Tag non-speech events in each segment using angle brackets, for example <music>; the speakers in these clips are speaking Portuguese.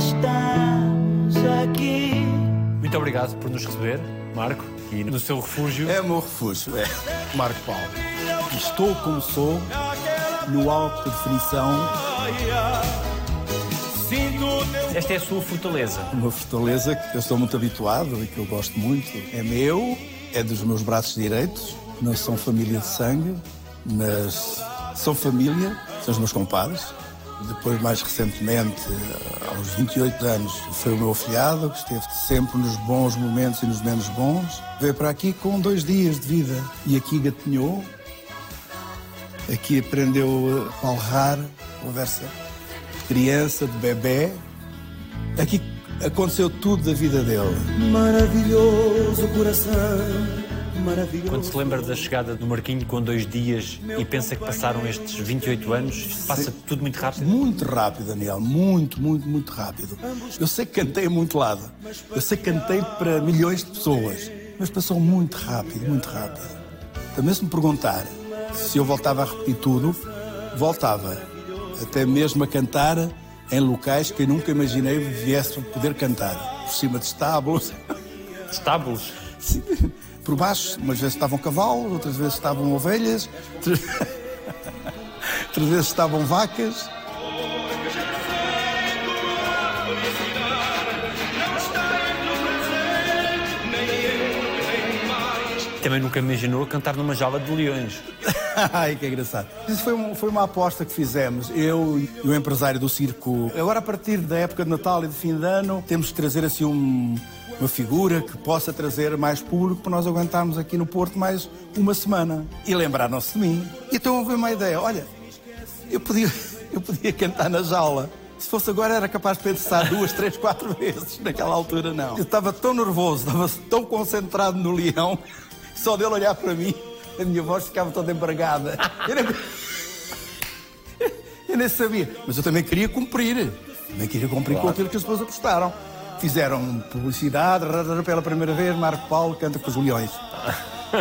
estás aqui. Muito obrigado por nos receber, Marco, e no seu refúgio. É o meu refúgio, é. Marco Paulo. Estou como sou, no alto de definição. Esta é a sua fortaleza. Uma fortaleza que eu estou muito habituado e que eu gosto muito. É meu, é dos meus braços direitos. Não são família de sangue, mas são família, são os meus compadres. Depois, mais recentemente, aos 28 anos, foi o meu afilhado, que esteve sempre nos bons momentos e nos menos bons. Veio para aqui com dois dias de vida e aqui gatinhou. Aqui aprendeu a palrar, conversa de criança, de bebê. Aqui aconteceu tudo da vida dele. Maravilhoso coração. Quando se lembra da chegada do Marquinho com dois dias e pensa que passaram estes 28 anos, passa tudo muito rápido. Muito rápido, Daniel. Muito, muito, muito rápido. Eu sei que cantei a muito lado. Eu sei que cantei para milhões de pessoas. Mas passou muito rápido, muito rápido. Também se me perguntar se eu voltava a repetir tudo, voltava. Até mesmo a cantar em locais que eu nunca imaginei viesse a poder cantar. Por cima de estábulos. Estábulos? Sim. Por baixo, umas vezes estavam cavalos, outras vezes estavam ovelhas, outras <laughs> outras vezes estavam vacas. Também nunca imaginou cantar numa jaula de leões. <laughs> Ai, que engraçado. Isso foi, um- foi uma aposta que fizemos, eu e o empresário do circo. Agora, a partir da época de Natal e de fim de ano, temos que trazer assim um- uma figura que possa trazer mais público para nós aguentarmos aqui no Porto mais uma semana. E lembraram-se de mim. Então houve uma ideia: olha, eu podia, <laughs> eu podia cantar na jaula. Se fosse agora, era capaz de pensar duas, três, quatro <laughs> vezes. Naquela altura, não. Eu estava tão nervoso, estava tão concentrado no leão, que só dele olhar para mim, a minha voz ficava toda embargada. Eu nem, <laughs> eu nem sabia. Mas eu também queria cumprir. Também queria cumprir com aquilo que as pessoas gostaram. Fizeram publicidade, pela primeira vez, Marco Paulo canta com os leões. <laughs>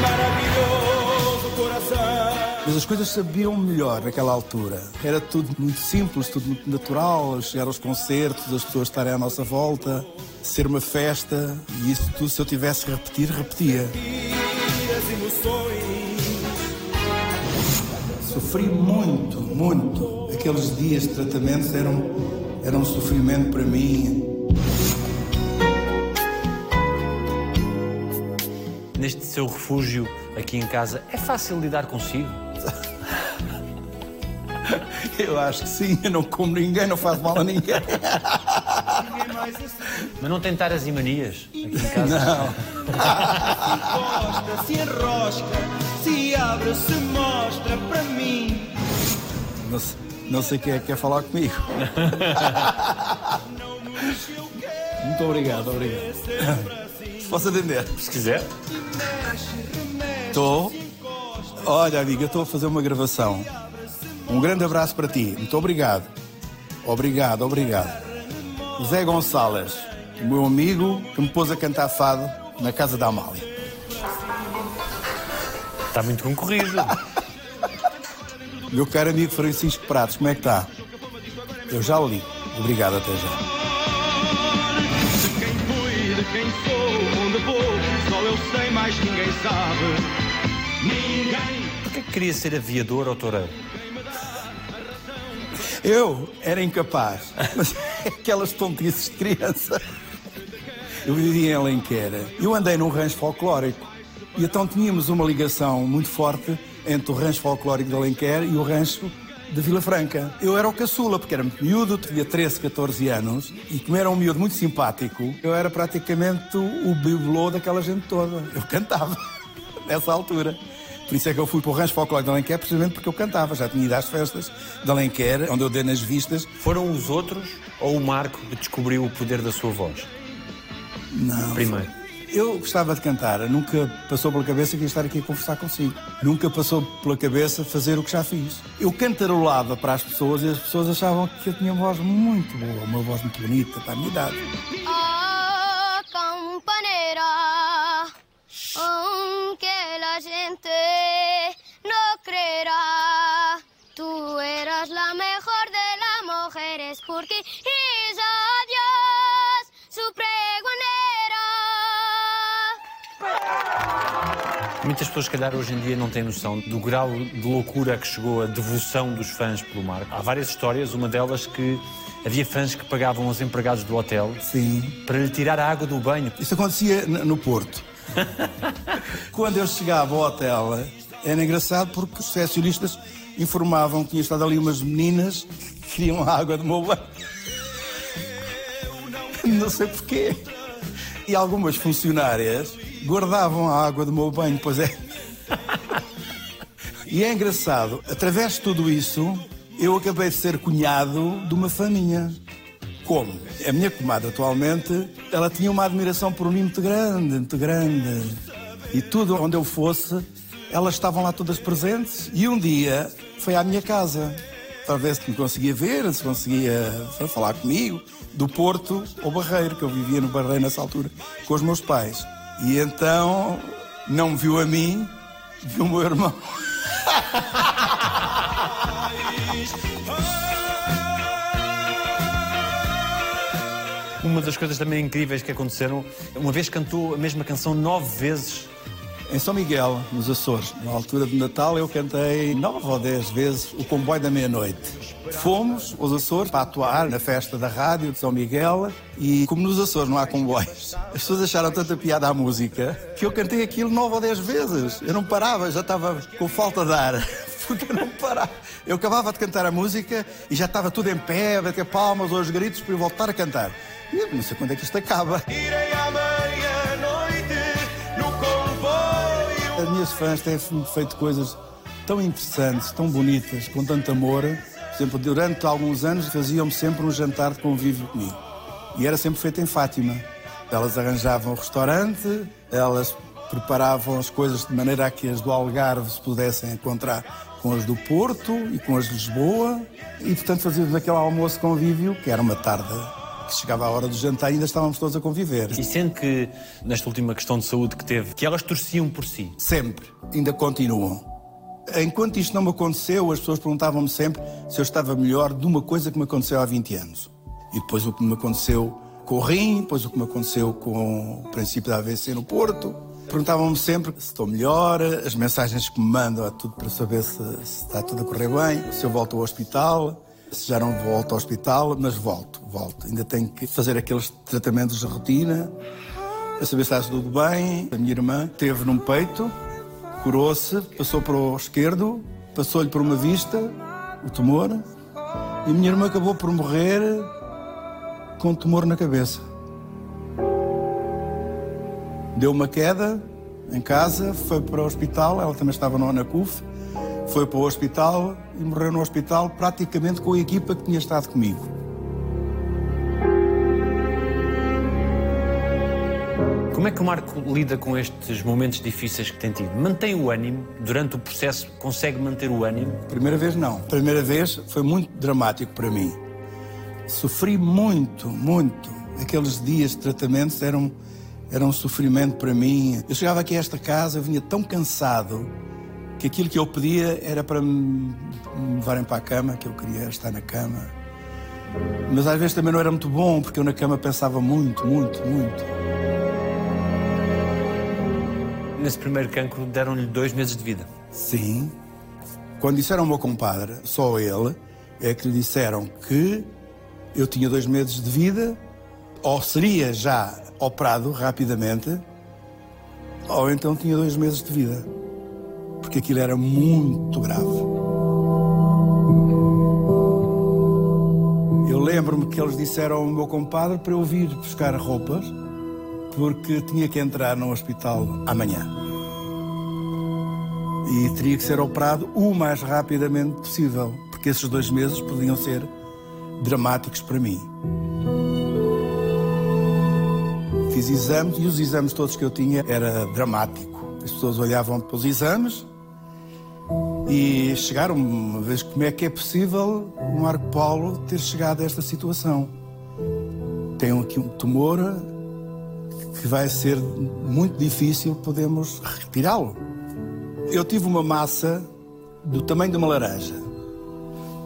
Maravilhoso coração. Mas as coisas sabiam melhor naquela altura. Era tudo muito simples, tudo muito natural. Chegar aos concertos, as pessoas estarem à nossa volta, ser uma festa. E isso tudo, se eu tivesse que repetir, repetia. Sofri muito, muito. Aqueles dias de tratamento eram, eram um sofrimento para mim. Neste seu refúgio aqui em casa, é fácil lidar consigo? <laughs> Eu acho que sim, eu não como ninguém, não faço mal a ninguém. <laughs> Mas não tem taras e manias aqui em casa? <laughs> Não. Encosta, se enrosca, se abre, se mostra para mim. Não, sei- não sei quem é que quer falar comigo. <laughs> Muito obrigado, obrigado. Posso atender. Se quiser. Estou. Olha, amiga, estou a fazer uma gravação. Um grande abraço para ti. Muito obrigado. Obrigado, obrigado. Zé Gonçalves, meu amigo que me pôs a cantar fado na casa da Amália. Está muito concorrido. Meu caro amigo Francisco Pratos, como é que está? Eu já o li. Obrigado, até já. Sei, mais ninguém sabe. Ninguém. Porquê que queria ser aviador ou toureiro? Eu era incapaz. Mas é <laughs> aquelas tontices de criança. Eu vivia em Alenquer. Eu andei num rancho folclórico. E então tínhamos uma ligação muito forte entre o rancho folclórico de Alenquer e o rancho de Vila Franca. Eu era o caçula, porque era muito miúdo, tinha 13, 14 anos, e como era um miúdo muito simpático, eu era praticamente o bibelô daquela gente toda. Eu cantava <laughs> nessa altura. Por isso é que eu fui para o rancho folclórico de Alenquer, precisamente porque eu cantava. Já tinha ido às festas de Alenquer, onde eu dei nas vistas. Foram os outros ou o Marco que descobriu o poder da sua voz? Não. Primeiro. Eu gostava de cantar, nunca passou pela cabeça que ia estar aqui a conversar consigo. Nunca passou pela cabeça fazer o que já fiz. Eu cantarolava para as pessoas e as pessoas achavam que eu tinha uma voz muito boa, uma voz muito bonita para a minha idade. Ah, campanera, aunque la gente no creerá, tú eras la mejor de la mujeres porque Muitas pessoas, se calhar, hoje em dia não têm noção do grau de loucura a que chegou a devoção dos fãs pelo Marco. Há várias histórias, uma delas que havia fãs que pagavam aos empregados do hotel Sim. para lhe tirar a água do banho. Isso acontecia no Porto. <laughs> Quando eu chegava ao hotel, era engraçado porque os recepcionistas informavam que tinha estado ali umas meninas que queriam a água do meu banho. <laughs> Não sei porquê. E algumas funcionárias guardavam a água do meu banho, pois é. E é engraçado, através de tudo isso, eu acabei de ser cunhado de uma faminha. Como? A minha comadre atualmente, ela tinha uma admiração por mim muito grande, muito grande. E tudo onde eu fosse, elas estavam lá todas presentes. E um dia foi à minha casa, para ver se me conseguia ver, se conseguia falar comigo, do Porto ao Barreiro, que eu vivia no Barreiro nessa altura, com os meus pais. E então não me viu a mim, viu o meu irmão. Uma das coisas também incríveis que aconteceram, uma vez cantou a mesma canção nove vezes. Em São Miguel, nos Açores, na altura de Natal, eu cantei nove ou dez vezes o Comboio da Meia-Noite. Fomos aos Açores para atuar na festa da rádio de São Miguel e, como nos Açores não há comboios, as pessoas acharam tanta piada à música que eu cantei aquilo nove ou dez vezes. Eu não parava, já estava com falta de ar. <laughs> Porque eu não parava. Eu acabava de cantar a música e já estava tudo em pé, a bater palmas aos gritos para eu voltar a cantar. E eu não sei quando é que isto acaba. Irei à As minhas fãs têm feito coisas tão interessantes, tão bonitas, com tanto amor. Por exemplo, durante alguns anos faziam-me sempre um jantar de convívio comigo. E era sempre feito em Fátima. Elas arranjavam o restaurante, elas preparavam as coisas de maneira a que as do Algarve se pudessem encontrar com as do Porto e com as de Lisboa. E, portanto, fazíamos aquele almoço convívio, que era uma tarde chegava a hora do jantar e ainda estávamos todos a conviver. E sendo que, nesta última questão de saúde que teve, que elas torciam por si. Sempre. Ainda continuam. Enquanto isto não me aconteceu, as pessoas perguntavam-me sempre se eu estava melhor de uma coisa que me aconteceu há 20 anos. E depois o que me aconteceu com o rim, depois o que me aconteceu com o princípio da AVC no Porto. Perguntavam-me sempre se estou melhor, as mensagens que me mandam é tudo para saber se, se está tudo a correr bem, se eu volto ao hospital, já não volto ao hospital, mas volto, volto. Ainda tenho que fazer aqueles tratamentos de rotina, para saber se está tudo bem. A minha irmã teve num peito, curou-se, passou para o esquerdo, passou-lhe por uma vista, o tumor, e a minha irmã acabou por morrer com um tumor na cabeça. Deu uma queda em casa, foi para o hospital, ela também estava no Anacuf, foi para o hospital e morreu no hospital praticamente com a equipa que tinha estado comigo. Como é que o Marco lida com estes momentos difíceis que tem tido? Mantém o ânimo durante o processo? Consegue manter o ânimo? Primeira vez não. Primeira vez foi muito dramático para mim. Sofri muito, muito. Aqueles dias de tratamento eram, eram um sofrimento para mim. Eu chegava aqui a esta casa, eu vinha tão cansado que aquilo que eu pedia era para me, levarem para a cama, que eu queria estar na cama. Mas às vezes também não era muito bom, porque eu na cama pensava muito, muito, muito. Nesse primeiro cancro deram-lhe dois meses de vida. Sim. Quando disseram ao meu compadre, só ele, é que lhe disseram que eu tinha dois meses de vida, ou seria já operado rapidamente, ou então tinha dois meses de vida. Porque aquilo era muito grave. Eu lembro-me que eles disseram ao meu compadre para eu vir buscar roupas, porque tinha que entrar no hospital amanhã e teria que ser operado o mais rapidamente possível, porque esses dois meses podiam ser dramáticos para mim. Fiz exames e os exames todos que eu tinha era dramático. As pessoas olhavam para os exames e chegaram uma vez como é que é possível o Marco Paulo ter chegado a esta situação. Tem aqui um tumor que vai ser muito difícil podemos retirá-lo. Eu tive uma massa do tamanho de uma laranja,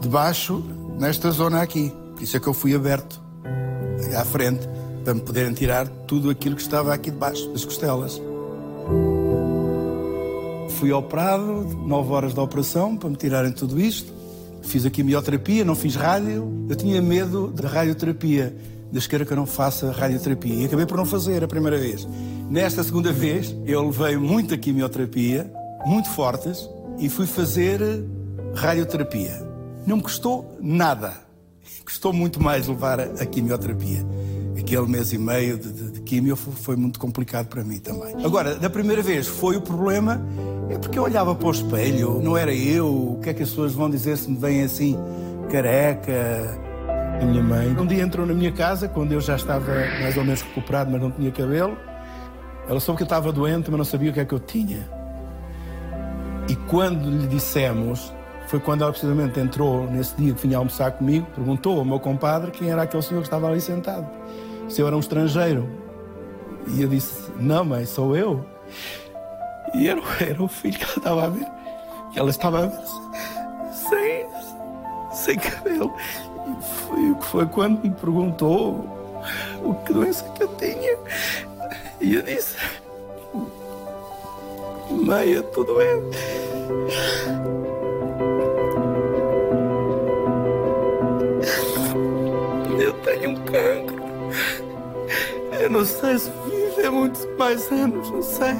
debaixo, nesta zona aqui. Por isso é que eu fui aberto à frente para me poderem tirar tudo aquilo que estava aqui debaixo das costelas. Fui operado, nove horas de operação para me tirarem tudo isto. Fiz a quimioterapia, não fiz rádio. Eu tinha medo da radioterapia. Deus queira que eu não faça radioterapia. E acabei por não fazer a primeira vez. Nesta segunda vez, eu levei muita quimioterapia, muito fortes, e fui fazer radioterapia. Não me custou nada. Custou muito mais levar a quimioterapia. Aquele mês e meio de, de, de quimio foi muito complicado para mim também. Agora, da primeira vez foi o problema, é porque eu olhava para o espelho, não era eu. O que é que as pessoas vão dizer se me veem assim, careca? A minha mãe um dia entrou na minha casa, quando eu já estava mais ou menos recuperado, mas não tinha cabelo. Ela soube que eu estava doente, mas não sabia o que é que eu tinha. E quando lhe dissemos, foi quando ela precisamente entrou nesse dia que vinha almoçar comigo, perguntou ao meu compadre quem era aquele senhor que estava ali sentado. Se eu era um estrangeiro. E eu disse: Não, mãe, sou eu. E era, era o filho que ela estava a ver. E ela estava a ver sem, sem cabelo. E foi, foi quando me perguntou o que doença que eu tinha. E eu disse: Mãe, eu estou doente. Eu tenho um cancro. Eu não sei se viver muitos mais anos, não sei.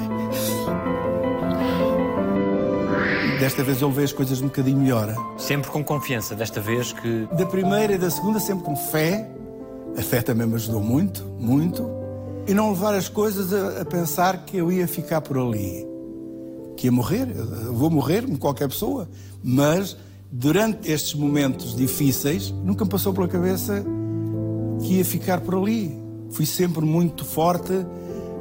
Desta vez eu levei as coisas um bocadinho melhor. Sempre com confiança, desta vez que. Da primeira e da segunda, sempre com fé. A fé também me ajudou muito, muito. E não levar as coisas a, a pensar que eu ia ficar por ali. Que ia morrer. Eu vou morrer, como qualquer pessoa. Mas, durante estes momentos difíceis, nunca me passou pela cabeça que ia ficar por ali. Fui sempre muito forte,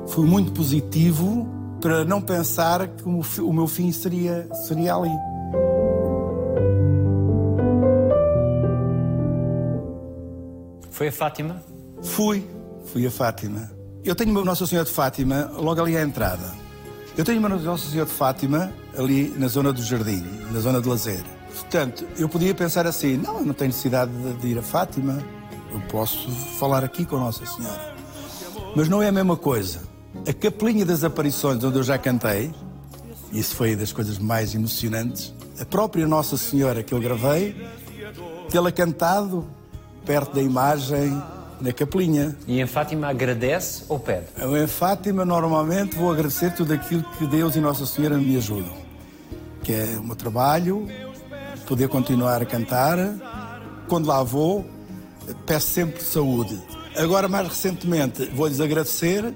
fui muito positivo para não pensar que o, meu fim seria, seria ali. Foi a Fátima? Fui, fui a Fátima. Eu tenho uma Nossa Senhora de Fátima logo ali à entrada. Eu tenho uma Nossa Senhora de Fátima ali na zona do jardim, na zona de lazer. Portanto, eu podia pensar assim: não, eu não tenho necessidade de, de ir a Fátima, eu posso falar aqui com Nossa Senhora. Mas não é a mesma coisa. A Capelinha das Aparições, onde eu já cantei, isso foi das coisas mais emocionantes, a própria Nossa Senhora que eu gravei, tê-la cantado perto da imagem na Capelinha. E em Fátima agradece ou pede? Eu em Fátima normalmente vou agradecer tudo aquilo que Deus e Nossa Senhora me ajudam. Que é o meu trabalho, poder continuar a cantar. Quando lá vou, peço sempre saúde. Agora, mais recentemente, vou-lhes agradecer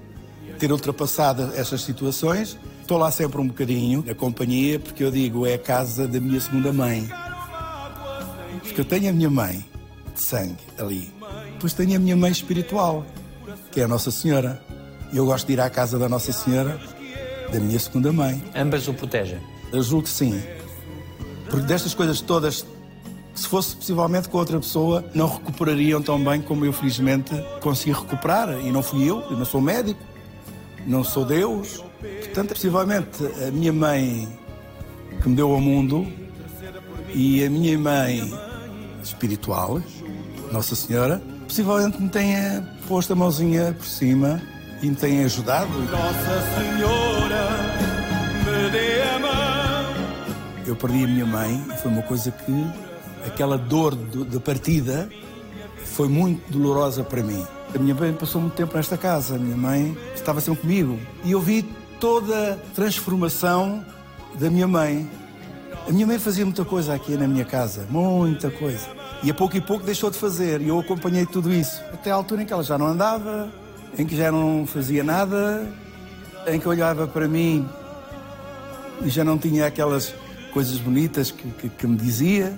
ter ultrapassado essas situações. Estou lá sempre um bocadinho, na companhia, porque eu digo, é a casa da minha segunda mãe. Porque eu tenho a minha mãe de sangue ali. Depois tenho a minha mãe espiritual, que é a Nossa Senhora. Eu gosto de ir à casa da Nossa Senhora, da minha segunda mãe. Ambas o protegem. Eu julgo que sim. Porque destas coisas todas, se fosse possivelmente com outra pessoa, não recuperariam tão bem como eu, felizmente, consegui recuperar. E não fui eu, eu não sou médico, não sou Deus. Portanto, possivelmente, a minha mãe que me deu ao mundo e a minha mãe espiritual, Nossa Senhora, possivelmente me tenha posto a mãozinha por cima e me tenha ajudado. Nossa Senhora, me dê a mão. Eu perdi a minha mãe e foi uma coisa que aquela dor do- da partida foi muito dolorosa para mim. A minha mãe passou muito tempo nesta casa, a minha mãe estava sempre comigo e eu vi toda a transformação da minha mãe. A minha mãe fazia muita coisa aqui na minha casa, muita coisa. E a pouco e pouco deixou de fazer e eu acompanhei tudo isso. Até à altura em que ela já não andava, em que já não fazia nada, em que olhava para mim e já não tinha aquelas coisas bonitas que, que, que me dizia.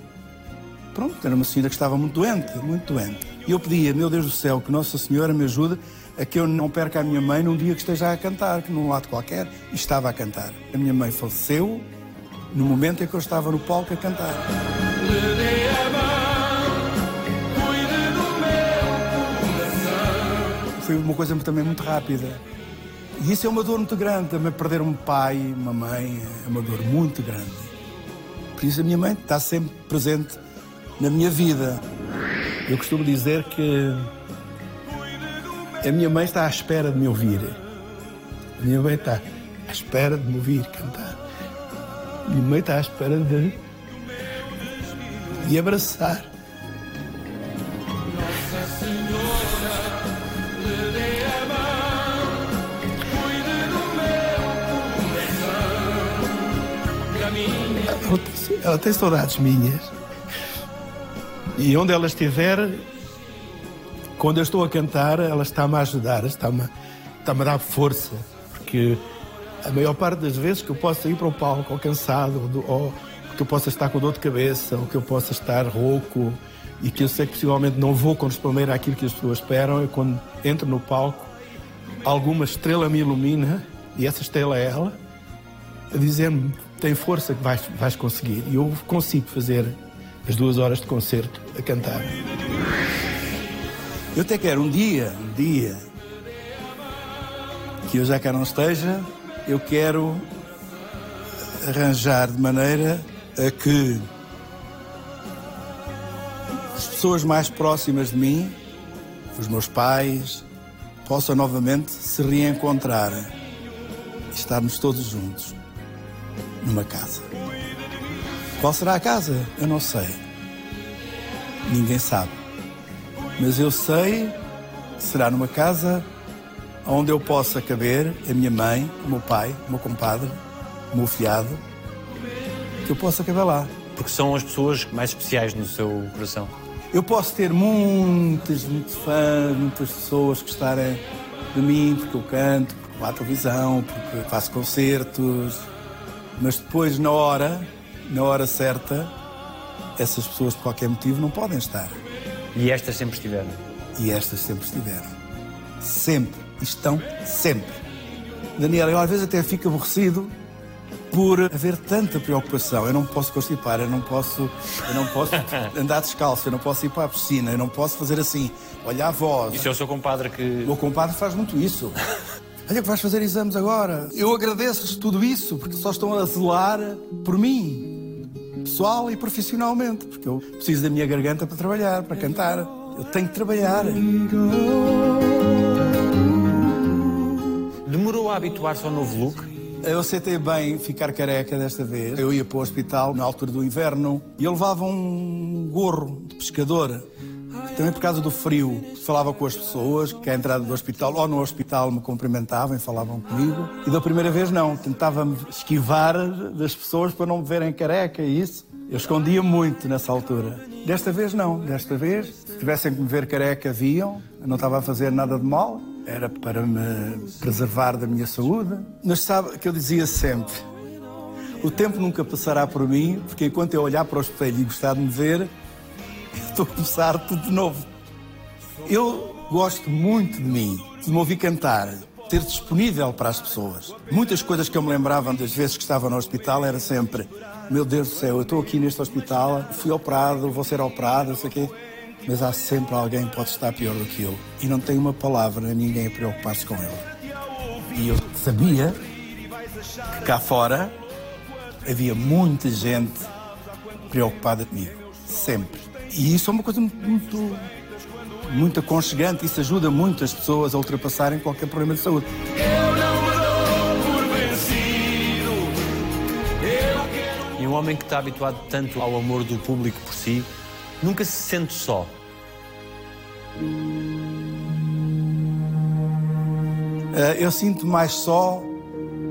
Pronto, era uma senhora que estava muito doente, muito doente. E eu pedia, meu Deus do céu, que Nossa Senhora me ajude a que eu não perca a minha mãe num dia que esteja a cantar, que num lado qualquer e estava a cantar. A minha mãe faleceu no momento em que eu estava no palco a cantar. Foi uma coisa também muito rápida. E isso é uma dor muito grande, também perder um pai, uma mãe, é uma dor muito grande. Por isso a minha mãe está sempre presente na minha vida. Eu costumo dizer que a minha mãe está à espera de me ouvir. A minha mãe está à espera de me ouvir cantar. A minha mãe está à espera de me abraçar. Ela tem, saudades minhas. E onde ela estiver, quando eu estou a cantar, ela está-me a ajudar, está-me está a dar força. Porque a maior parte das vezes que eu possa ir para o palco ou cansado, ou, que eu possa estar com dor de cabeça, ou que eu possa estar rouco, e que eu sei que possivelmente não vou corresponder àquilo que as pessoas esperam, é quando entro no palco, alguma estrela me ilumina, e essa estrela é ela, a dizer-me: tem força que vais, vais conseguir. E eu consigo fazer as duas horas de concerto a cantar. Eu até quero um dia, um dia, que eu já cá não esteja, eu quero arranjar de maneira a que as pessoas mais próximas de mim, os meus pais, possam novamente se reencontrar e estarmos todos juntos numa casa. Qual será a casa? Eu não sei. Ninguém sabe. Mas eu sei que será numa casa onde eu possa caber a minha mãe, o meu pai, o meu compadre, o meu fiado, que eu possa caber lá. Porque são as pessoas mais especiais no seu coração. Eu posso ter muitas, muitos fãs, muitas pessoas que gostarem de mim, porque eu canto, porque vou à televisão, porque faço concertos. Mas depois, na hora, na hora certa, essas pessoas, por qualquer motivo, não podem estar. E estas sempre estiveram. E estas sempre estiveram. Sempre. Estão sempre. Daniel, eu às vezes até fico aborrecido por haver tanta preocupação. Eu não posso constipar, eu não posso, eu não posso <laughs> andar descalço, eu não posso ir para a piscina, eu não posso fazer assim, olhar a voz. Isso é o seu compadre que. O meu compadre faz muito isso. <laughs> Olha que vais fazer exames agora. Eu agradeço-lhes tudo isso, porque só estão a zelar por mim, pessoal e profissionalmente, porque eu preciso da minha garganta para trabalhar, para cantar. Eu tenho que trabalhar. Demorou a habituar-se ao novo look? Eu aceitei bem ficar careca desta vez. Eu ia para o hospital na altura do inverno e eu levava um gorro de pescador. Também por causa do frio, falava com as pessoas que à entrada do hospital ou no hospital me cumprimentavam e falavam comigo. E da primeira vez não, tentava-me esquivar das pessoas para não me verem careca e isso. Eu escondia muito nessa altura. Desta vez não, desta vez, se tivessem que me ver careca, viam. Eu não estava a fazer nada de mal, era para me preservar da minha saúde. Mas sabe que eu dizia sempre: o tempo nunca passará por mim, porque enquanto eu olhar para o espelho e gostar de me ver, estou a começar tudo de novo. Eu gosto muito de mim, de me ouvir cantar, ter disponível para as pessoas. Muitas coisas que eu me lembrava das vezes que estava no hospital era sempre: meu Deus do céu, eu estou aqui neste hospital, fui operado, vou ser operado, não sei o quê. Mas há sempre alguém que pode estar pior do que eu. E não tem uma palavra ninguém a preocupar-se com ele. E eu sabia que cá fora havia muita gente preocupada comigo. Sempre. E isso é uma coisa muito, muito aconchegante. Isso ajuda muito as pessoas a ultrapassarem qualquer problema de saúde. E um homem que está habituado tanto ao amor do público por si, nunca se sente só. Eh, Eu sinto mais só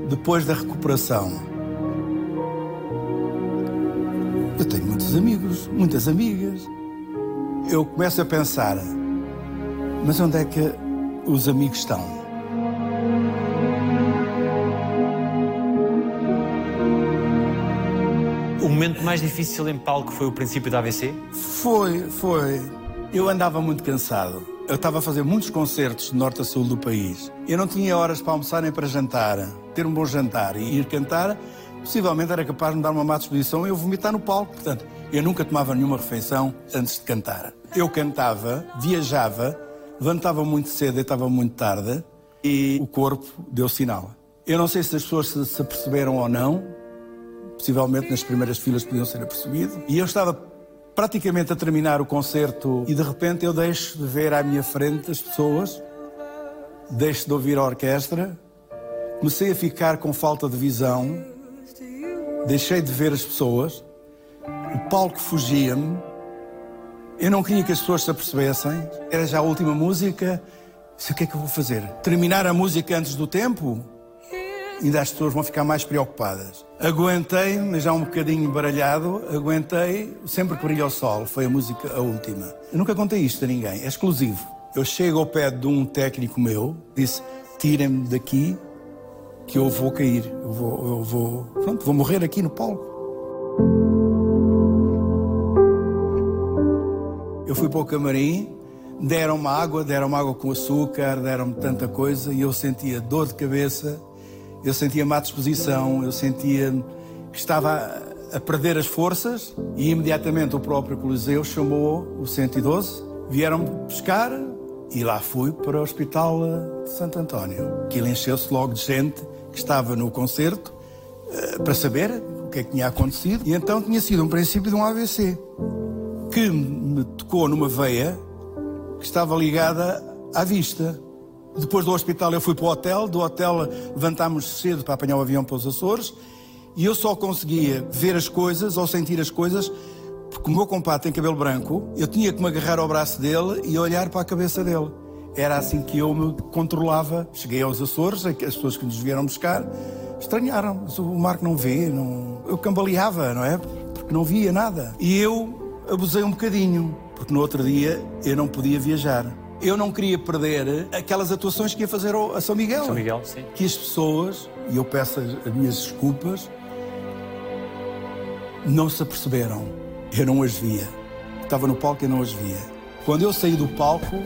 depois da recuperação. Muitos amigos, muitas amigas. Eu começo a pensar, mas onde é que os amigos estão? O momento mais difícil em palco foi o princípio da AVC? Foi, foi. Eu andava muito cansado. Eu estava a fazer muitos concertos de norte a sul do país. Eu não tinha horas para almoçar nem para jantar. Ter um bom jantar e ir cantar, possivelmente era capaz de me dar uma má disposição e eu vomitar no palco. Portanto, eu nunca tomava nenhuma refeição antes de cantar. Eu cantava, viajava, levantava muito cedo, deitava muito tarde e o corpo deu sinal. Eu não sei se as pessoas se, aperceberam ou não, possivelmente nas primeiras filas podiam ser apercebido. E eu estava praticamente a terminar o concerto e de repente eu deixo de ver à minha frente as pessoas, deixo de ouvir a orquestra, comecei a ficar com falta de visão, deixei de ver as pessoas, o palco fugia-me, eu não queria que as pessoas se apercebessem, era já a última música, disse, o que é que eu vou fazer? Terminar a música antes do tempo? ainda as pessoas vão ficar mais preocupadas. Aguentei, mas já um bocadinho baralhado, aguentei sempre que brilha o sol. Foi a música a última. Eu nunca contei isto a ninguém, é exclusivo. Eu chego ao pé de um técnico meu, disse: tirem-me daqui, que eu vou cair. Eu vou, eu vou, pronto, vou morrer aqui no palco. Eu fui para o camarim, deram-me água, deram-me água com açúcar, deram-me tanta coisa e eu sentia dor de cabeça eu sentia má disposição, eu sentia que estava a perder as forças e imediatamente o próprio Coliseu chamou o 112, vieram-me buscar e lá fui para o Hospital de Santo António. Aquilo encheu-se logo de gente que estava no concerto eh, para saber o que é que tinha acontecido e então tinha sido um princípio de um AVC que me tocou numa veia que estava ligada à vista. Depois do hospital eu fui para o hotel, do hotel levantámos cedo para apanhar o avião para os Açores e eu só conseguia ver as coisas ou sentir as coisas porque o meu compadre tem cabelo branco, eu tinha que me agarrar ao braço dele e olhar para a cabeça dele. Era assim que eu me controlava. Cheguei aos Açores, as pessoas que nos vieram buscar estranharam. O Marco não vê, não... eu cambaleava, não é? Porque não via nada. E eu abusei um bocadinho, porque no outro dia eu não podia viajar eu não queria perder aquelas atuações que ia fazer a São Miguel. São Miguel, sim. Que as pessoas, e eu peço as minhas desculpas, não se aperceberam. Eu não as via. Estava no palco e não as via. Quando eu saí do palco,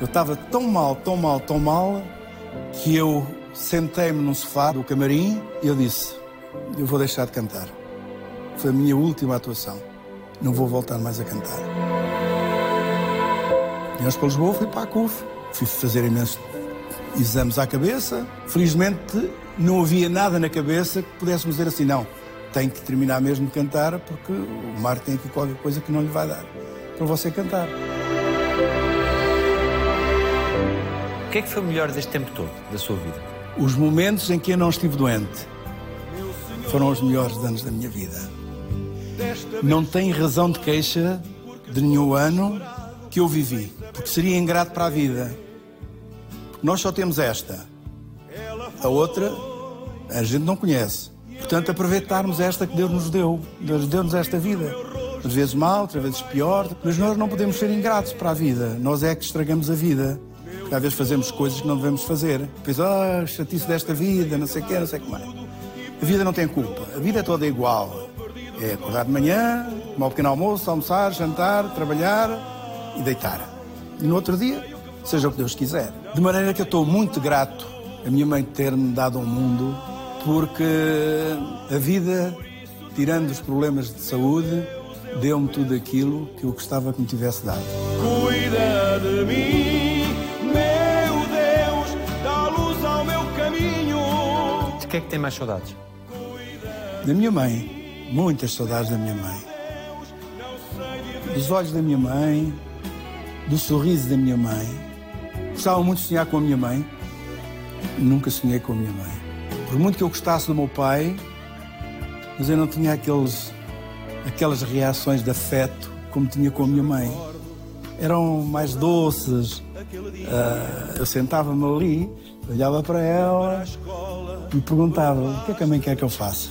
eu estava tão mal, tão mal, tão mal, que eu sentei-me num sofá do camarim e eu disse: Eu vou deixar de cantar. Foi a minha última atuação. Não vou voltar mais a cantar. Viemos para Lisboa, fui para a CUF, fui fazer imensos exames à cabeça. Felizmente não havia nada na cabeça que pudéssemos dizer assim, não, tem que terminar mesmo de cantar porque o mar tem aqui qualquer coisa que não lhe vai dar para você cantar. O que é que foi o melhor deste tempo todo da sua vida? Os momentos em que eu não estive doente foram os melhores anos da minha vida. Não tem razão de queixa de nenhum ano que eu vivi, porque seria ingrato para a vida. Nós só temos esta. A outra a gente não conhece. Portanto, aproveitarmos esta que Deus nos deu. Deus deu-nos esta vida. Às vezes mal, outras vezes pior, mas nós não podemos ser ingratos para a vida. Nós é que estragamos a vida. Porque às vezes fazemos coisas que não devemos fazer. Depois, ah, chatice desta vida, não sei o quê, não sei o que mais. A vida não tem culpa. A vida é toda igual. É acordar de manhã, tomar um pequeno almoço, almoçar, jantar, trabalhar, e deitar. E no outro dia, seja o que Deus quiser. De maneira que eu estou muito grato a minha mãe ter-me dado ao mundo, porque a vida, tirando os problemas de saúde, deu-me tudo aquilo que eu gostava que me tivesse dado. Cuida de mim, meu Deus, dá luz ao meu caminho. De que é que tem mais saudades? Da minha mãe, muitas saudades da minha mãe. Dos olhos da minha mãe, do sorriso da minha mãe. Gostava muito de sonhar com a minha mãe. Nunca sonhei com a minha mãe. Por muito que eu gostasse do meu pai, mas eu não tinha aqueles, aquelas reações de afeto como tinha com a minha mãe. Eram mais doces. Uh, eu sentava-me ali, olhava para ela e perguntava: o que é que a mãe quer que eu faça?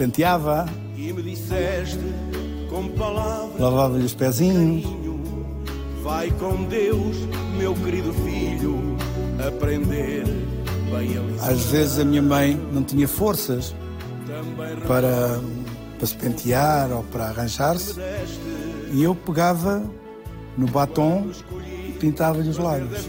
Penteava. E me disseste com palavras. Lavava-lhe os pezinhos. Vai com Deus, meu querido filho, aprender bem a lição. Às vezes a minha mãe não tinha forças para, para se pentear ou para arranjar-se. E eu pegava no batom e pintava-lhe os lábios.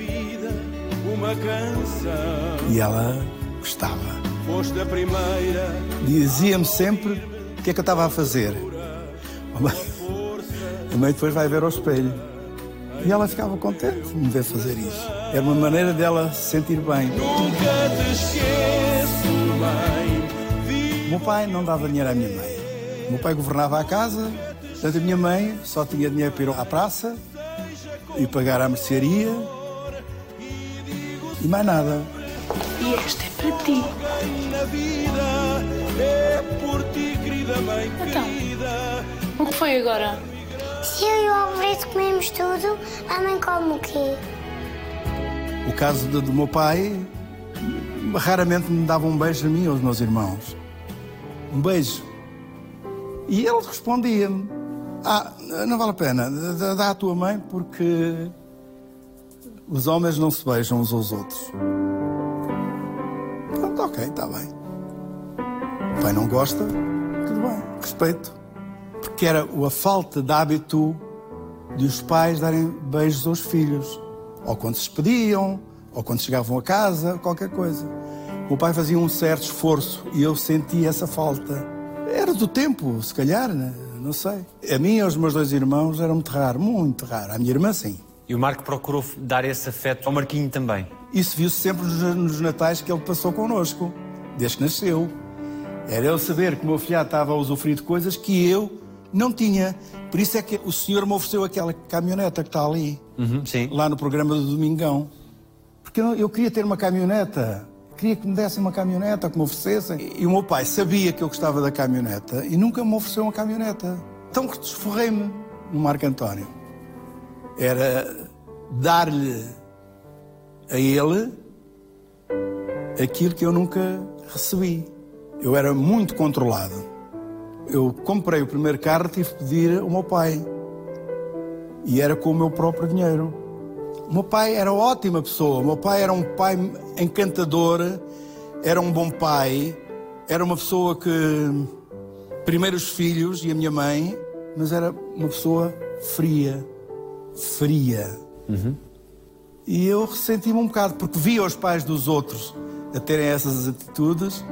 E ela gostava. Foste a primeira. Dizia-me sempre o que é que eu estava a fazer. A mãe depois vai ver ao espelho. E ela ficava contente de me ver fazer isso. Era uma maneira dela se sentir bem. Nunca te esqueço, mãe. Meu pai não dava dinheiro à minha mãe. Meu pai governava a casa, portanto a minha mãe só tinha dinheiro para ir à praça e pagar a mercearia e mais nada. E este é para ti. É Então. querida. O que foi agora? Se eu e o Alvarez comemos tudo, a mãe come o quê? O caso do, do meu pai, raramente me dava um beijo a mim ou aos meus irmãos. Um beijo. E ele respondia-me: Ah, não vale a pena, dá à tua mãe porque os homens não se beijam uns aos outros. Ok, está bem. O pai não gosta, tudo bem, respeito. Porque era a falta de hábito de os pais darem beijos aos filhos. Ou quando se despediam, ou quando chegavam a casa, qualquer coisa. O pai fazia um certo esforço e eu sentia essa falta. Era do tempo, se calhar, né? não sei. A mim e aos meus dois irmãos era muito raro, muito raro. A minha irmã, sim. E o Marco procurou dar esse afeto ao Marquinho também. Isso viu-se sempre nos, nos natais que ele passou connosco, desde que nasceu. Era ele saber que o meu filhado estava a usufruir de coisas que eu não tinha. Por isso é que o senhor me ofereceu aquela caminhoneta que está ali, Uhum, lá no programa do Domingão. Porque eu, eu queria ter uma caminhoneta. Queria que me dessem uma caminhoneta, que me oferecessem. E o meu pai sabia que eu gostava da caminhoneta e nunca me ofereceu uma caminhoneta. Então desforrei-me no Marco António. Era dar-lhe a ele aquilo que eu nunca recebi. Eu era muito controlado. Eu comprei o primeiro carro, tive que pedir ao meu pai. E era com o meu próprio dinheiro. O meu pai era ótima pessoa. O meu pai era um pai encantador, era um bom pai, era uma pessoa que. Primeiro os filhos e a minha mãe, mas era uma pessoa fria. Fria. E eu ressenti-me um bocado, porque via os pais dos outros a terem essas atitudes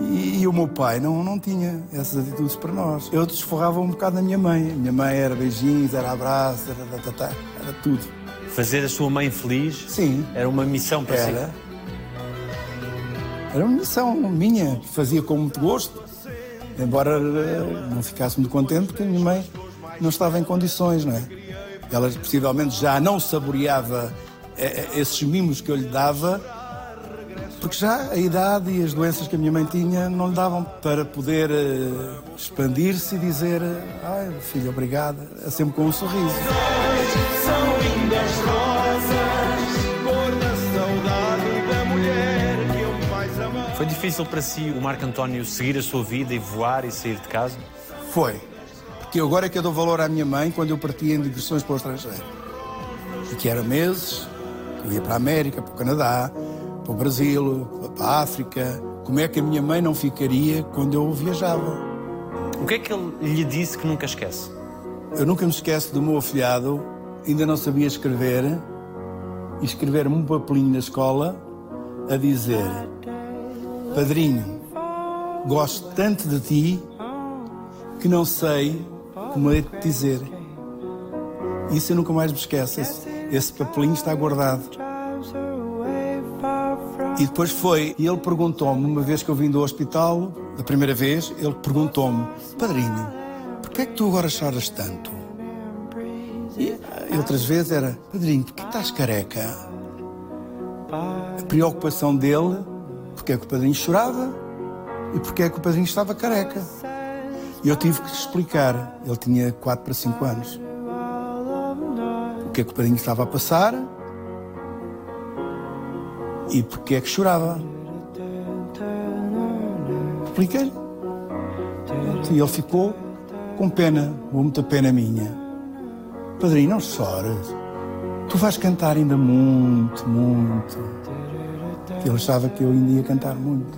e, e o meu pai não, não tinha essas atitudes para nós. Eu desforrava um bocado na minha mãe. A minha mãe era beijinhos, era abraço, era, tá, era tudo. Fazer a sua mãe feliz Sim, era uma missão para era. si. Era uma missão minha, que fazia com muito gosto. Embora eh, não ficasse muito contente, porque a minha mãe não estava em condições, não é? Ela possivelmente já não saboreava eh, eh, esses mimos que eu lhe dava, porque já a idade e as doenças que a minha mãe tinha não lhe davam para poder eh, expandir-se e dizer: Ai, filho, obrigada, é sempre com um sorriso. São lindas rosas, cor da saudade da mulher que eu mais amava. Foi difícil para si o Marco António seguir a sua vida e voar e sair de casa? Foi. Porque agora é que eu dou valor à minha mãe quando eu partia em digressões para o estrangeiro. E que era meses, que eu ia para a América, para o Canadá, para o Brasil, para a África. Como é que a minha mãe não ficaria quando eu viajava? O que é que ele lhe disse que nunca esquece? Eu nunca me esqueço do meu afilhado, ainda não sabia escrever, e escrever-me um papelinho na escola a dizer: Padrinho, gosto tanto de ti que não sei como é de dizer. Isso eu nunca mais me esqueço. Esse, esse papelinho está guardado. E depois foi, e ele perguntou-me, uma vez que eu vim do hospital, da primeira vez, ele perguntou-me: Padrinho, porquê é que tu agora choras tanto? E outras vezes era: Padrinho, porquê estás careca? A preocupação dele, porque é que o padrinho chorava e porque é que o padrinho estava careca. E eu tive que explicar. Ele tinha 4 para 5 anos. O que é que o padrinho estava a passar e porque é que chorava. Expliquei-lhe. E ele ficou com pena, com muita pena minha. Padrinho, não chores. Tu vais cantar ainda muito, muito. Ele achava que eu ainda ia cantar muito.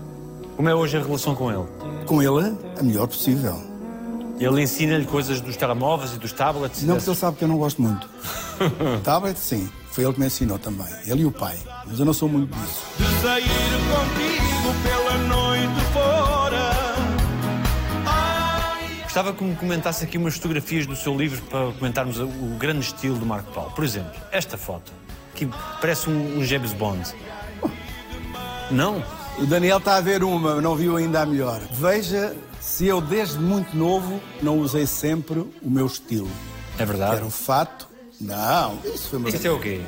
Como é hoje a relação com ele? Com ele, a melhor possível. Ele ensina-lhe coisas dos telemóveis e dos tablets? Não, porque ele sabe que eu não gosto muito. <laughs> Tablet, sim. Foi ele que me ensinou também. Ele e o pai. Mas eu não sou muito disso. De sair contigo pela noite fora. Ai, Gostava que me comentasse aqui umas fotografias do seu livro para comentarmos o o grande estilo do Marco Paulo. Por exemplo, esta foto, que parece um, um James Bond. Não? O Daniel está a ver uma, não viu ainda a melhor. Veja se eu desde muito novo não usei sempre o meu estilo. É verdade? Era o fato. Não, isso foi uma Isso é o quê?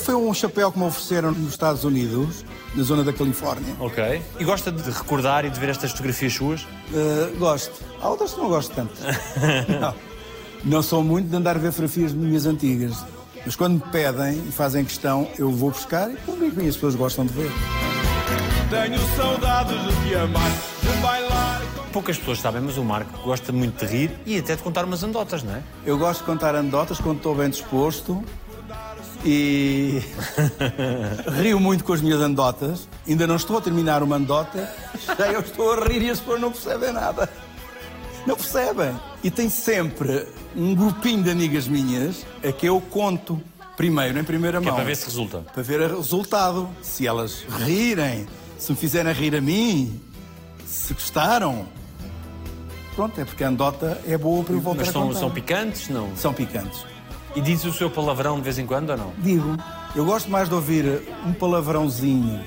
Foi um chapéu que me ofereceram nos Estados Unidos, na zona da Califórnia. Ok. E gosta de recordar e de ver estas fotografias suas? Uh, gosto. Há outras que não gosto tanto. <laughs> não. não sou muito de andar a ver fotografias minhas antigas. Mas quando me pedem e fazem questão, eu vou buscar e publico e as pessoas gostam de ver. Tenho saudades de te amar, de bailar. Poucas pessoas sabem, mas o Marco gosta muito de rir e até de contar umas anedotas, não é? Eu gosto de contar anedotas quando estou bem disposto e <laughs> rio muito com as minhas anedotas. Ainda não estou a terminar uma anedota, já eu estou a rir e as pessoas não percebem nada. Não percebem. E tem sempre um grupinho de amigas minhas a que eu conto primeiro, em primeira Que é mão. para ver se resulta. Para ver o resultado. Se elas rirem, se me fizerem rir a mim, se gostaram. Pronto, é porque a anedota é boa para eu voltar Mas a são, contar. são picantes, não? São picantes. E diz o seu palavrão de vez em quando ou não? Digo, eu gosto mais de ouvir um palavrãozinho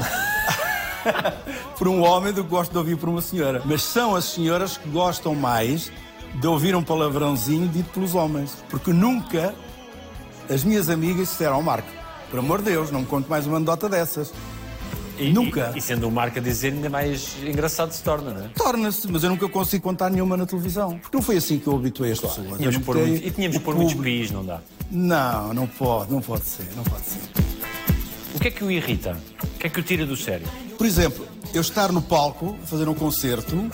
<laughs> por um homem do que gosto de ouvir por uma senhora. Mas são as senhoras que gostam mais de ouvir um palavrãozinho dito pelos homens. Porque nunca as minhas amigas disseram ao Marco, por amor de Deus, não me conte mais uma anedota dessas. E, Nunca. E, e sendo o Marco a dizer, ainda mais engraçado se torna, não é? Torna-se, mas eu nunca consigo contar nenhuma na televisão. Porque não foi assim que eu habituei as pessoas. Eu Tínhamos habituei muito- e tínhamos que pôr muitos pis, não dá. Não, não pode, não pode ser, não pode ser. O que é que o irrita? O que é que o tira do sério? Por exemplo, eu estar no palco, a fazer um concerto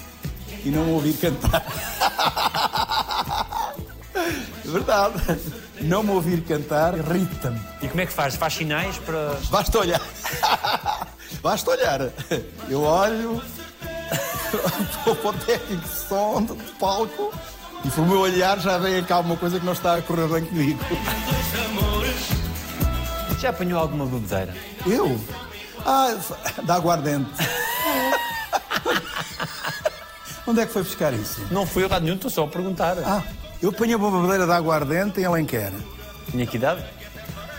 e não ouvir cantar. <laughs> É Verdade. Não me ouvir cantar irrita-me. E como é que faz? Faz sinais para. Basta olhar. Basta olhar. Eu olho, para o técnico de som do palco e por meu olhar já vem cá uma coisa que não está a correr bem comigo. Já apanhou alguma bebedeira? Eu? Ah, dá aguardente. Onde é que foi buscar isso? Não fui a lado nenhum, estou só a perguntar. Ah, eu apanhei uma bebedeira de aguardente em Alenquer. Tinha que idade?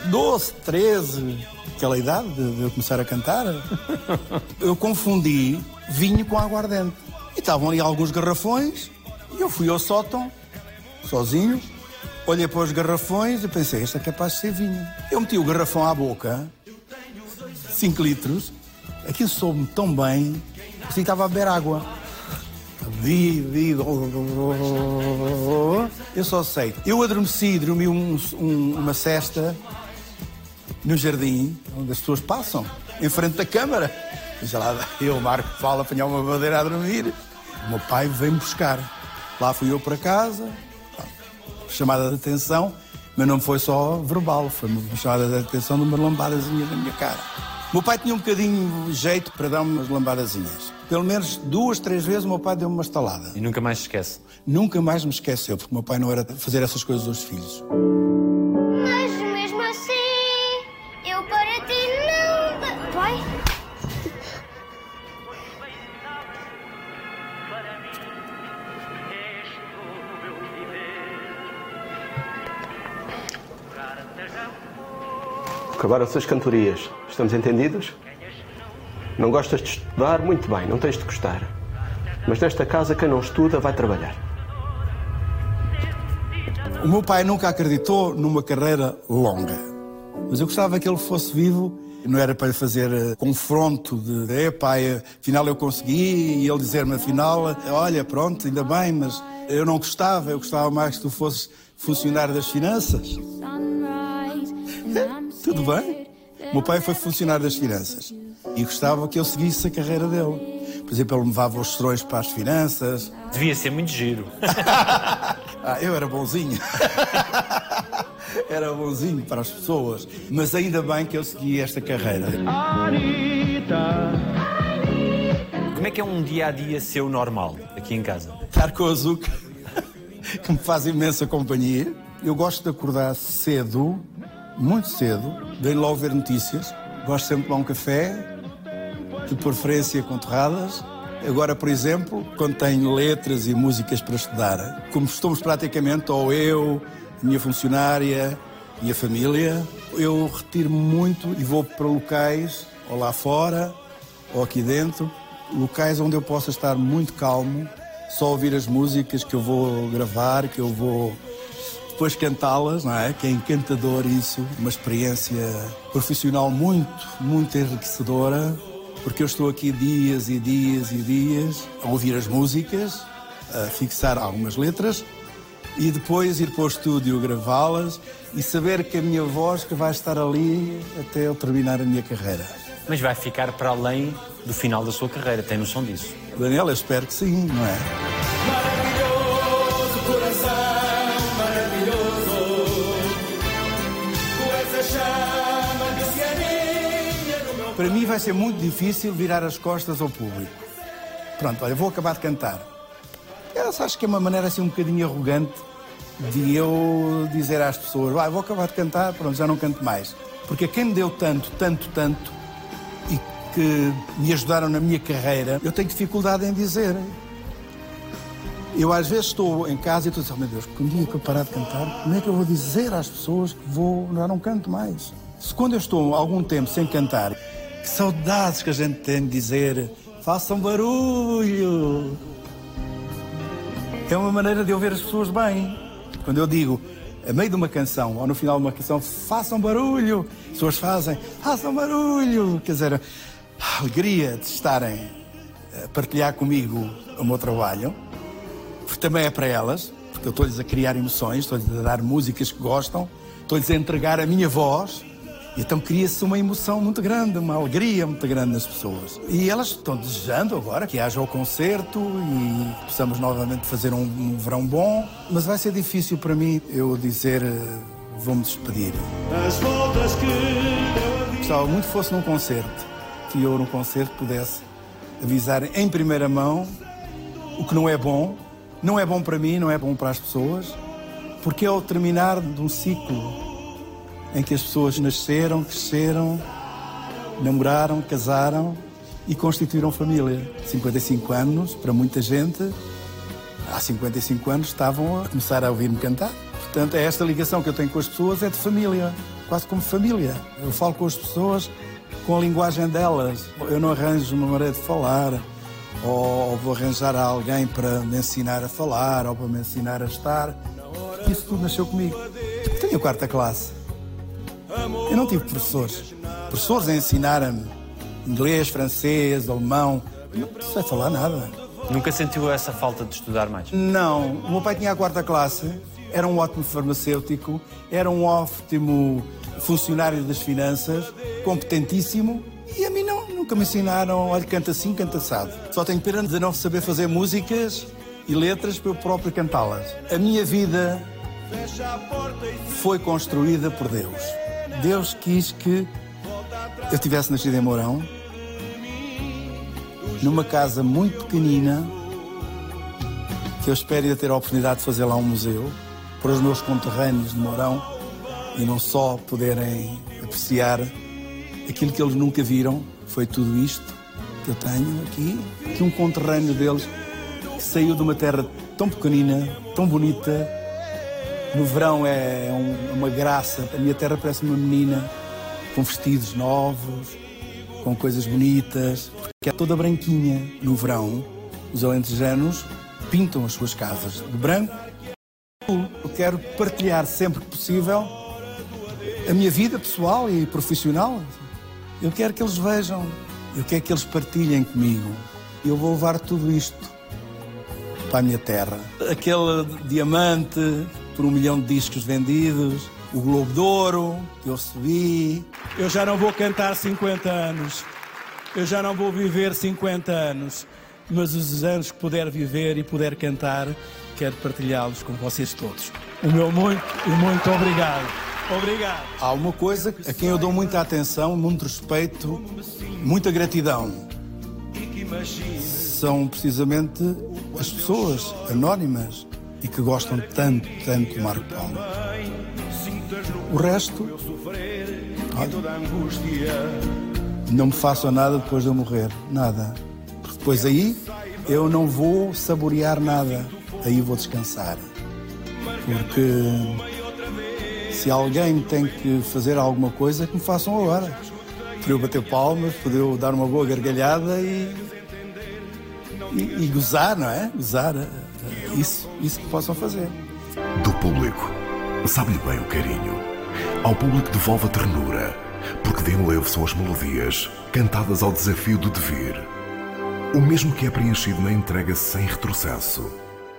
12, 13, aquela idade de, eu começar a cantar. Eu confundi vinho com aguardente. E estavam ali alguns garrafões e eu fui ao sótão, sozinho, olhei para os garrafões e pensei, este é capaz de ser vinho. Eu meti o garrafão à boca, 5 litros, aquilo soube-me tão bem, assim que estava a beber água. Vi, vi, eu só sei. Eu adormeci, dormi um- um- uma cesta no jardim, onde as pessoas passam, em frente da câmara. Já lá, eu, Marco, fala, apanhar uma madeira a dormir. O meu pai vem-me buscar. Lá fui eu para casa, chamada de atenção, mas não foi só verbal, foi uma chamada de atenção de umas lambadazinhas na minha cara. O meu pai tinha um bocadinho de jeito para dar umas lambadazinhas. Pelo menos duas, três vezes o meu pai deu-me uma estalada. E nunca mais se esquece. Nunca mais me esqueceu, porque o meu pai não era fazer essas coisas aos filhos. Acabaram-se as cantorias. Estamos entendidos? Não gostas de estudar? Muito bem, não tens de gostar. Mas nesta casa, quem não estuda vai trabalhar. O meu pai nunca acreditou numa carreira longa. Mas eu gostava que ele fosse vivo. Não era para fazer eh, confronto de, é pai, afinal eu consegui, e ele dizer-me, afinal, olha, pronto, ainda bem, mas eu não gostava, eu gostava mais que tu fosses funcionário das finanças. Tudo bem? O meu pai foi funcionário das finanças e gostava que eu seguisse a carreira dele. Por exemplo, ele me levava os serões para as finanças. Devia ser muito giro. <laughs> Ah, eu era bonzinho. <laughs> era bonzinho para as pessoas. Mas ainda bem que eu segui esta carreira. Como é que é um dia a dia seu normal aqui em casa? Estar com a Zuca, <laughs> que me faz imensa companhia. Eu gosto de acordar cedo, muito cedo, de ir logo ver notícias. Gosto sempre de tomar um café, de preferência com torradas. Agora, por exemplo, quando tenho letras e músicas para estudar, como estamos praticamente, ou eu, a minha funcionária e a família, eu retiro muito e vou para locais, ou lá fora, ou aqui dentro, locais onde eu possa estar muito calmo, só ouvir as músicas que eu vou gravar, que eu vou depois cantá-las, não é? Que é encantador isso, uma experiência profissional muito, muito enriquecedora, porque eu estou aqui dias e dias e dias a ouvir as músicas, a fixar algumas letras e depois ir para o estúdio gravá-las e saber que a minha voz que vai estar ali até eu terminar a minha carreira. Mas vai ficar para além do final da sua carreira, tem noção disso? Daniel, eu espero que sim, não é? Para mim vai ser muito difícil virar as costas ao público. Pronto, olha, vou acabar de cantar. Eu acho que é uma maneira assim um bocadinho arrogante de eu dizer às pessoas, vai, vou acabar de cantar, pronto, já não canto mais. Porque quem me deu tanto, tanto, tanto e que me ajudaram na minha carreira, eu tenho dificuldade em dizer. Eu às vezes estou em casa e estou a dizer, oh meu Deus, um dia que eu parar de cantar, como é que eu vou dizer às pessoas que vou, já não canto mais? Se quando eu estou algum tempo sem cantar, que saudades que a gente tem de dizer, façam barulho. É uma maneira de eu ver as pessoas bem. Quando eu digo, a meio de uma canção, ou no final de uma canção, façam barulho, as pessoas fazem, façam barulho. Quer dizer, a alegria de estarem a partilhar comigo o meu trabalho, porque também é para elas, porque eu estou-lhes a criar emoções, estou-lhes a dar músicas que gostam, estou-lhes a entregar a minha voz. Então cria-se uma emoção muito grande, uma alegria muito grande nas pessoas. E elas estão desejando agora que haja o concerto e possamos novamente fazer um, um verão bom. Mas vai ser difícil para mim eu dizer eh, vou-me despedir. Gostava muito que fosse num concerto, que eu num concerto pudesse avisar em primeira mão o que não é bom. Não é bom para mim, não é bom para as pessoas, porque é o terminar de um ciclo em que as pessoas nasceram, cresceram, namoraram, casaram e constituíram família. 55 anos, para muita gente, há 55 anos estavam a começar a ouvir-me cantar. Portanto, é esta ligação que eu tenho com as pessoas é de família, quase como família. Eu falo com as pessoas com a linguagem delas. Eu não arranjo uma maneira de falar, ou vou arranjar alguém para me ensinar a falar, ou para me ensinar a estar. Isso tudo nasceu comigo. Tenho quarta classe. Eu não tive professores. Professores a ensinarem-me inglês, francês, alemão. Não sei falar nada. Nunca sentiu essa falta de estudar mais? Não. O meu pai tinha a quarta classe, era um ótimo farmacêutico, era um ótimo funcionário das finanças, competentíssimo. E a mim não, nunca me ensinaram, olha, canta assim, canta assado. Só tenho pena de não saber fazer músicas e letras para eu próprio cantá-las. A minha vida foi construída por Deus. Deus quis que eu tivesse nascido em Mourão, numa casa muito pequenina, que eu espero ir ter a oportunidade de fazer lá um museu, para os meus conterrâneos de Mourão, e não só poderem apreciar aquilo que eles nunca viram, foi tudo isto que eu tenho aqui, que um conterrâneo deles que saiu de uma terra tão pequenina, tão bonita, no verão é um- uma graça. A minha terra parece uma menina com vestidos novos, com coisas bonitas, que é toda branquinha. No verão, os alentejanos pintam as suas casas de branco. Eu quero partilhar sempre que possível a minha vida pessoal e profissional. Eu quero que eles vejam, eu quero que eles partilhem comigo. Eu vou levar tudo isto para a minha terra. Aquele diamante por um milhão de discos vendidos, o Globo de Ouro que eu recebi. Eu já não vou cantar 50 anos, eu já não vou viver 50 anos, mas os anos que puder viver e puder cantar, quero partilhá-los com vocês todos. O meu muito e muito obrigado. Obrigado. Há uma coisa a quem eu dou muita atenção, muito respeito, muita gratidão são precisamente as pessoas anónimas e que gostam tanto, tanto de Marco Paulo. O resto, olha, não me façam nada depois de eu morrer, nada. Porque depois aí eu não vou saborear nada, aí vou descansar. Porque se alguém tem que fazer alguma coisa, que me façam agora. Para eu bater palmas, para eu dar uma boa gargalhada e e, e gozar, não é? Gozar eh, isso, isso que possam fazer. Do público, sabe-lhe bem o carinho. Ao público devolve a ternura, porque de enlevo são as melodias cantadas ao desafio do devir. O mesmo que é preenchido na entrega sem retrocesso,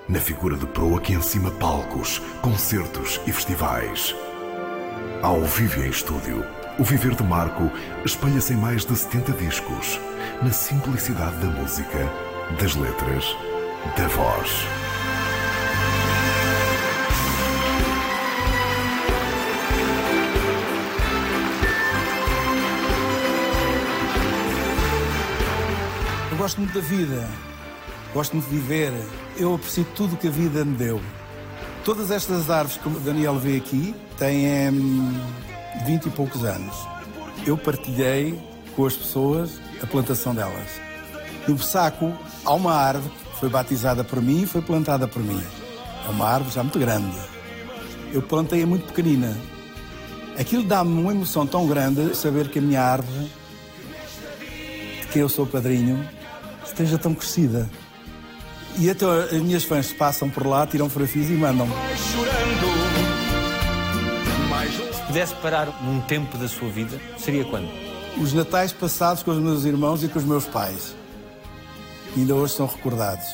na figura de proa que encima palcos, concertos e festivais. Ao vivo em estúdio, o viver de Marco espalha-se em mais de 70 discos, na simplicidade da música, das letras, da voz. Gosto muito da vida, gosto muito de viver. Eu aprecio tudo que a vida me deu. Todas estas árvores que o Daniel vê aqui têm hum, 20 e poucos anos. Eu partilhei com as pessoas a plantação delas. No Bessaco há uma árvore que foi batizada por mim e foi plantada por mim. É uma árvore já muito grande. Eu plantei-a muito pequenina. Aquilo dá-me uma emoção tão grande saber que a minha árvore, de quem eu sou padrinho, esteja tão crescida. E até as minhas fãs passam por lá, tiram fotografias e mandam. Se pudesse parar num tempo da sua vida, seria quando? Os natais passados com os meus irmãos e com os meus pais. Ainda hoje são recordados.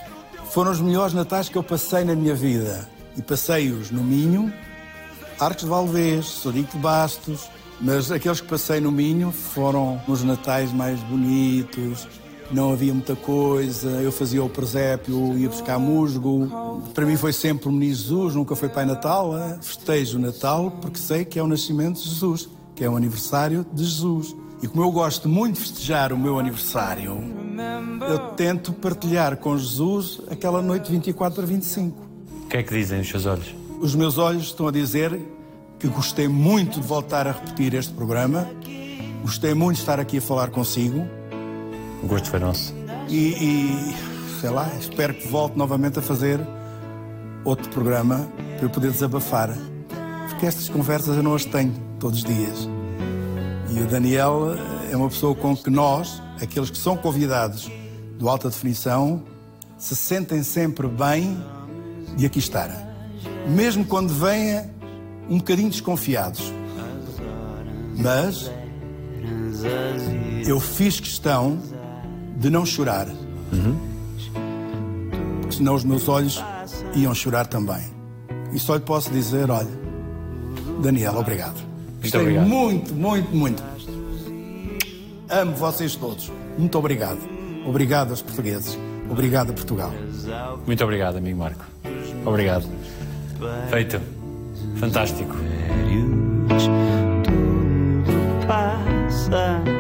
Foram os melhores natais que eu passei na minha vida. E passei-os no Minho, Arcos de Valdez, Sorico de Bastos, mas aqueles que passei no Minho foram os natais mais bonitos, não havia muita coisa, eu fazia o presépio, ia buscar musgo. Para mim foi sempre o menino Jesus, nunca foi Pai Natal. é? Festejo o Natal porque sei que é o nascimento de Jesus, que é o aniversário de Jesus. E como eu gosto muito de festejar o meu aniversário, eu tento partilhar com Jesus aquela noite de 24 para 25. O que é que dizem os seus olhos? Os meus olhos estão a dizer que gostei muito de voltar a repetir este programa, gostei muito de estar aqui a falar consigo. Gosto foi nosso. E, e, sei lá, espero que volte novamente a fazer outro programa para eu poder desabafar. Porque estas conversas eu não as tenho todos os dias. E o Daniel é uma pessoa com que nós, aqueles que são convidados do Alta Definição, se sentem sempre bem de aqui estar. Mesmo quando venha um bocadinho desconfiados. Mas eu fiz questão de não chorar. Uhum. Porque senão os meus olhos iam chorar também. E só lhe posso dizer: olha, Daniel, obrigado. Muito obrigado. muito, muito, muito. Amo vocês todos. Muito obrigado. Obrigado aos portugueses. Obrigado a Portugal. Muito obrigado, amigo Marco. Obrigado. Feito. Fantástico. Tudo passa.